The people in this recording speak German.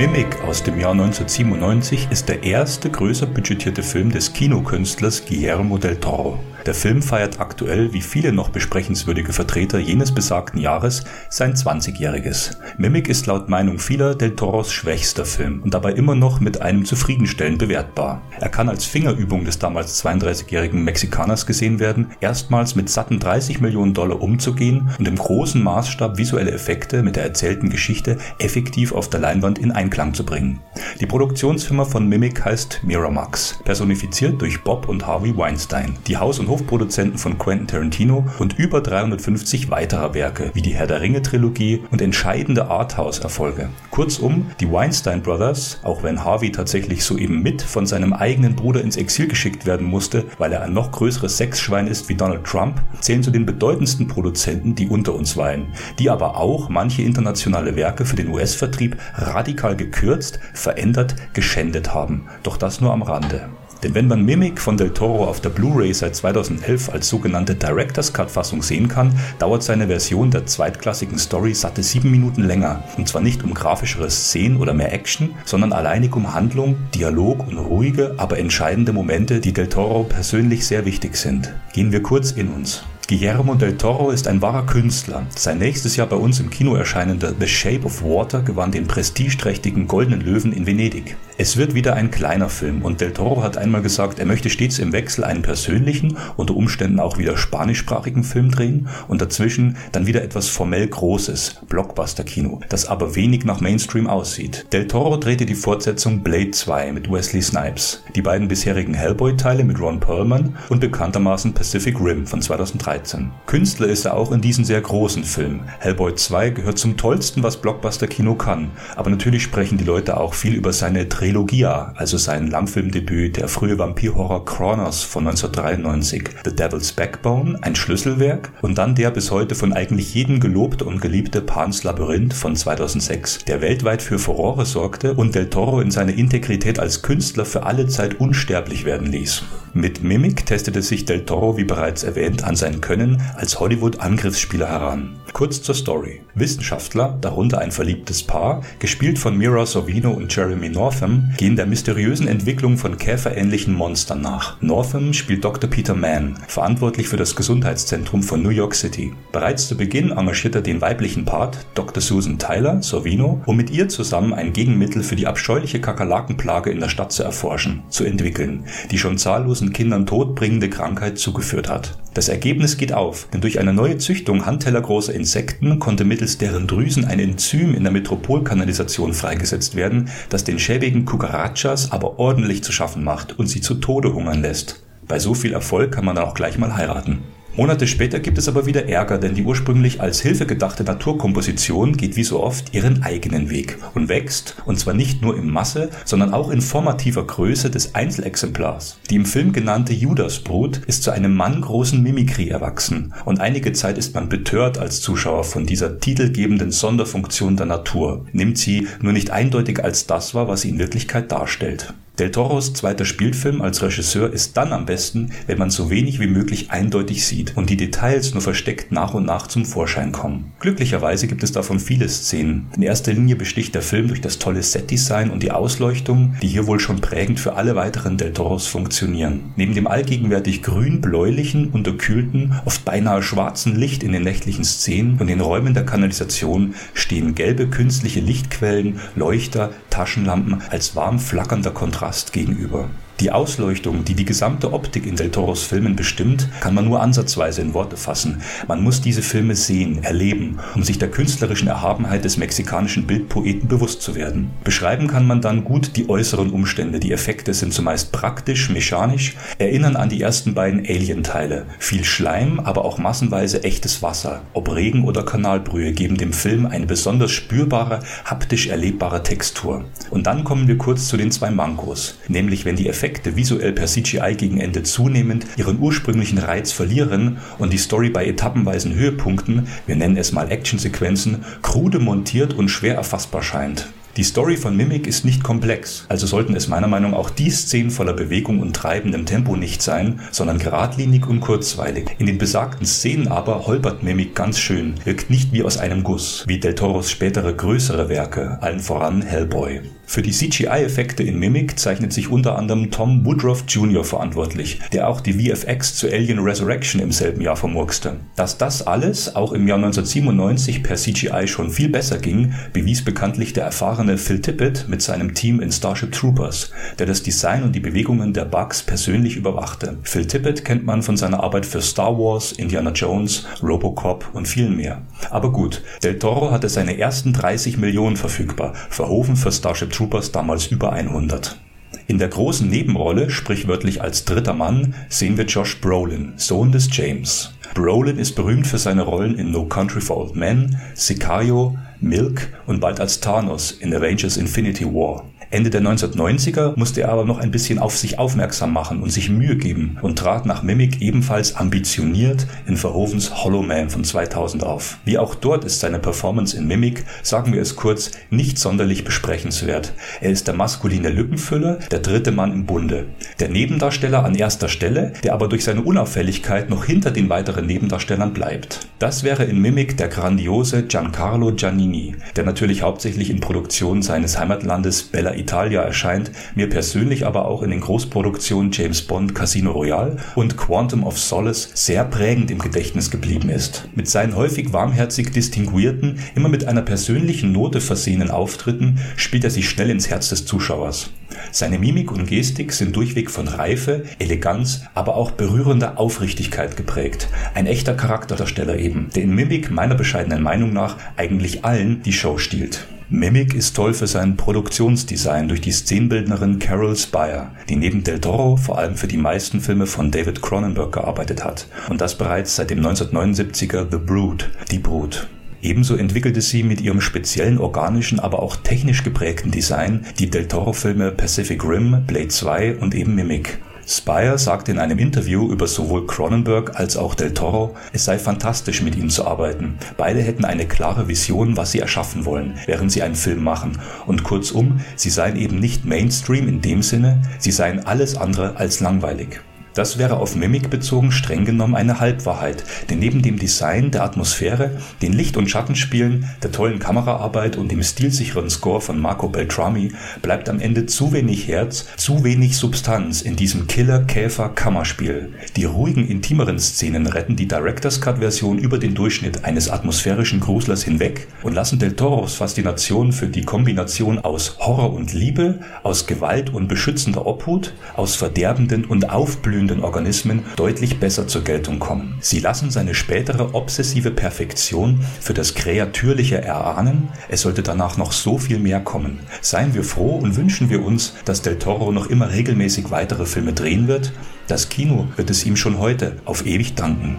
Mimic aus dem Jahr 1997 ist der erste größer budgetierte Film des Kinokünstlers Guillermo del Toro. Der Film feiert aktuell, wie viele noch besprechenswürdige Vertreter jenes besagten Jahres, sein 20-jähriges. Mimic ist laut Meinung vieler Del Toros schwächster Film und dabei immer noch mit einem zufriedenstellend bewertbar. Er kann als Fingerübung des damals 32-jährigen Mexikaners gesehen werden, erstmals mit satten 30 Millionen Dollar umzugehen und im großen Maßstab visuelle Effekte mit der erzählten Geschichte effektiv auf der Leinwand in Einklang zu bringen. Die Produktionsfirma von Mimic heißt Miramax, personifiziert durch Bob und Harvey Weinstein. Die Haus- und Hofproduzenten von Quentin Tarantino und über 350 weiterer Werke wie die Herr der Ringe Trilogie und entscheidende Arthouse-Erfolge. Kurzum, die Weinstein Brothers, auch wenn Harvey tatsächlich soeben mit von seinem eigenen Bruder ins Exil geschickt werden musste, weil er ein noch größeres Sexschwein ist wie Donald Trump, zählen zu den bedeutendsten Produzenten, die unter uns weilen, die aber auch manche internationale Werke für den US-Vertrieb radikal gekürzt, verändert, geschändet haben. Doch das nur am Rande. Denn wenn man Mimic von Del Toro auf der Blu-ray seit 2011 als sogenannte Director's Cut Fassung sehen kann, dauert seine Version der zweitklassigen Story satte sieben Minuten länger. Und zwar nicht um grafischere Szenen oder mehr Action, sondern alleinig um Handlung, Dialog und ruhige, aber entscheidende Momente, die Del Toro persönlich sehr wichtig sind. Gehen wir kurz in uns. Guillermo del Toro ist ein wahrer Künstler. Sein nächstes Jahr bei uns im Kino erscheinender The Shape of Water gewann den prestigeträchtigen Goldenen Löwen in Venedig. Es wird wieder ein kleiner Film und Del Toro hat einmal gesagt, er möchte stets im Wechsel einen persönlichen, unter Umständen auch wieder spanischsprachigen Film drehen und dazwischen dann wieder etwas formell Großes, Blockbuster-Kino, das aber wenig nach Mainstream aussieht. Del Toro drehte die Fortsetzung Blade 2 mit Wesley Snipes, die beiden bisherigen Hellboy-Teile mit Ron Perlman und bekanntermaßen Pacific Rim von 2013. Künstler ist er auch in diesen sehr großen Film. Hellboy 2 gehört zum tollsten, was Blockbuster-Kino kann, aber natürlich sprechen die Leute auch viel über seine Dreh Trilogia, also sein Langfilmdebüt, der frühe Vampirhorror Kronos von 1993, The Devil's Backbone, ein Schlüsselwerk, und dann der bis heute von eigentlich jedem gelobte und geliebte Pans Labyrinth von 2006, der weltweit für Furore sorgte und Del Toro in seiner Integrität als Künstler für alle Zeit unsterblich werden ließ. Mit Mimic testete sich Del Toro, wie bereits erwähnt, an sein Können als Hollywood-Angriffsspieler heran. Kurz zur Story. Wissenschaftler, darunter ein verliebtes Paar, gespielt von Mira Sorvino und Jeremy Northam, gehen der mysteriösen Entwicklung von käferähnlichen Monstern nach. Northam spielt Dr. Peter Mann, verantwortlich für das Gesundheitszentrum von New York City. Bereits zu Beginn engagiert er den weiblichen Part, Dr. Susan Tyler, Sorvino, um mit ihr zusammen ein Gegenmittel für die abscheuliche Kakerlakenplage in der Stadt zu erforschen, zu entwickeln, die schon zahllosen Kindern todbringende Krankheit zugeführt hat. Das Ergebnis geht auf, denn durch eine neue Züchtung handtellergroßer Insekten konnte mittels deren Drüsen ein Enzym in der Metropolkanalisation freigesetzt werden, das den schäbigen Cucarachas aber ordentlich zu schaffen macht und sie zu Tode hungern lässt. Bei so viel Erfolg kann man dann auch gleich mal heiraten. Monate später gibt es aber wieder Ärger, denn die ursprünglich als Hilfe gedachte Naturkomposition geht wie so oft ihren eigenen Weg und wächst, und zwar nicht nur in Masse, sondern auch in formativer Größe des Einzelexemplars. Die im Film genannte Judasbrut ist zu einem manngroßen Mimikry erwachsen und einige Zeit ist man betört als Zuschauer von dieser titelgebenden Sonderfunktion der Natur, nimmt sie nur nicht eindeutig als das wahr, was sie in Wirklichkeit darstellt. Del Toros zweiter Spielfilm als Regisseur ist dann am besten, wenn man so wenig wie möglich eindeutig sieht und die Details nur versteckt nach und nach zum Vorschein kommen. Glücklicherweise gibt es davon viele Szenen. In erster Linie besticht der Film durch das tolle Setdesign und die Ausleuchtung, die hier wohl schon prägend für alle weiteren Del Toros funktionieren. Neben dem allgegenwärtig grün-bläulichen, unterkühlten, oft beinahe schwarzen Licht in den nächtlichen Szenen und den Räumen der Kanalisation stehen gelbe künstliche Lichtquellen, Leuchter, Taschenlampen als warm flackernder Kontrast gegenüber. Die Ausleuchtung, die die gesamte Optik in Del Toros Filmen bestimmt, kann man nur ansatzweise in Worte fassen. Man muss diese Filme sehen, erleben, um sich der künstlerischen Erhabenheit des mexikanischen Bildpoeten bewusst zu werden. Beschreiben kann man dann gut die äußeren Umstände. Die Effekte sind zumeist praktisch, mechanisch, erinnern an die ersten beiden Alien-Teile. Viel Schleim, aber auch massenweise echtes Wasser, ob Regen oder Kanalbrühe, geben dem Film eine besonders spürbare, haptisch erlebbare Textur. Und dann kommen wir kurz zu den zwei Mankos, nämlich wenn die Effekte Effekte visuell per CGI gegen Ende zunehmend ihren ursprünglichen Reiz verlieren und die Story bei etappenweisen Höhepunkten, wir nennen es mal Actionsequenzen, krude montiert und schwer erfassbar scheint. Die Story von Mimic ist nicht komplex, also sollten es meiner Meinung nach auch die Szenen voller Bewegung und treibendem Tempo nicht sein, sondern geradlinig und kurzweilig. In den besagten Szenen aber holpert Mimic ganz schön, wirkt nicht wie aus einem Guss, wie Del Toros spätere größere Werke, allen voran Hellboy. Für die CGI-Effekte in Mimic zeichnet sich unter anderem Tom Woodruff Jr. verantwortlich, der auch die VFX zu Alien Resurrection im selben Jahr vermurkste. Dass das alles auch im Jahr 1997 per CGI schon viel besser ging, bewies bekanntlich der erfahrene Phil Tippett mit seinem Team in Starship Troopers, der das Design und die Bewegungen der Bugs persönlich überwachte. Phil Tippett kennt man von seiner Arbeit für Star Wars, Indiana Jones, Robocop und viel mehr. Aber gut, Del Toro hatte seine ersten 30 Millionen verfügbar, verhofen für Starship Troopers damals über 100. In der großen Nebenrolle, sprichwörtlich als dritter Mann, sehen wir Josh Brolin, Sohn des James. Brolin ist berühmt für seine Rollen in No Country for Old Men, Sicario, Milk und bald als Thanos in Avengers Infinity War. Ende der 1990er musste er aber noch ein bisschen auf sich aufmerksam machen und sich Mühe geben und trat nach Mimic ebenfalls ambitioniert in Verhovens Hollow Man von 2000 auf. Wie auch dort ist seine Performance in Mimic, sagen wir es kurz, nicht sonderlich besprechenswert. Er ist der maskuline Lückenfüller, der dritte Mann im Bunde. Der Nebendarsteller an erster Stelle, der aber durch seine Unauffälligkeit noch hinter den weiteren Nebendarstellern bleibt. Das wäre in Mimic der grandiose Giancarlo Giannini, der natürlich hauptsächlich in Produktionen seines Heimatlandes Bella Italia erscheint, mir persönlich aber auch in den Großproduktionen James Bond Casino Royale und Quantum of Solace sehr prägend im Gedächtnis geblieben ist. Mit seinen häufig warmherzig distinguierten, immer mit einer persönlichen Note versehenen Auftritten spielt er sich schnell ins Herz des Zuschauers. Seine Mimik und Gestik sind durchweg von Reife, Eleganz, aber auch berührender Aufrichtigkeit geprägt. Ein echter Charakterdarsteller eben, der in Mimik meiner bescheidenen Meinung nach eigentlich allen die Show stiehlt. Mimic ist toll für sein Produktionsdesign durch die Szenenbildnerin Carol Spire, die neben Del Toro vor allem für die meisten Filme von David Cronenberg gearbeitet hat und das bereits seit dem 1979er The Brood, die Brut. Ebenso entwickelte sie mit ihrem speziellen organischen, aber auch technisch geprägten Design die Del Toro-Filme Pacific Rim, Blade 2 und eben Mimic. Spire sagte in einem Interview über sowohl Cronenberg als auch Del Toro, es sei fantastisch mit ihnen zu arbeiten. Beide hätten eine klare Vision, was sie erschaffen wollen, während sie einen Film machen. Und kurzum, sie seien eben nicht Mainstream in dem Sinne, sie seien alles andere als langweilig. Das wäre auf Mimic bezogen streng genommen eine Halbwahrheit, denn neben dem Design der Atmosphäre, den Licht- und Schattenspielen, der tollen Kameraarbeit und dem stilsicheren Score von Marco Beltrami bleibt am Ende zu wenig Herz, zu wenig Substanz in diesem Killer-Käfer-Kammerspiel. Die ruhigen, intimeren Szenen retten die Director's Cut-Version über den Durchschnitt eines atmosphärischen Gruslers hinweg und lassen Del Toros Faszination für die Kombination aus Horror und Liebe, aus Gewalt und beschützender Obhut, aus verderbenden und aufblühenden blühenden Organismen deutlich besser zur Geltung kommen. Sie lassen seine spätere obsessive Perfektion für das Kreatürliche erahnen, es sollte danach noch so viel mehr kommen. Seien wir froh und wünschen wir uns, dass Del Toro noch immer regelmäßig weitere Filme drehen wird. Das Kino wird es ihm schon heute auf ewig danken.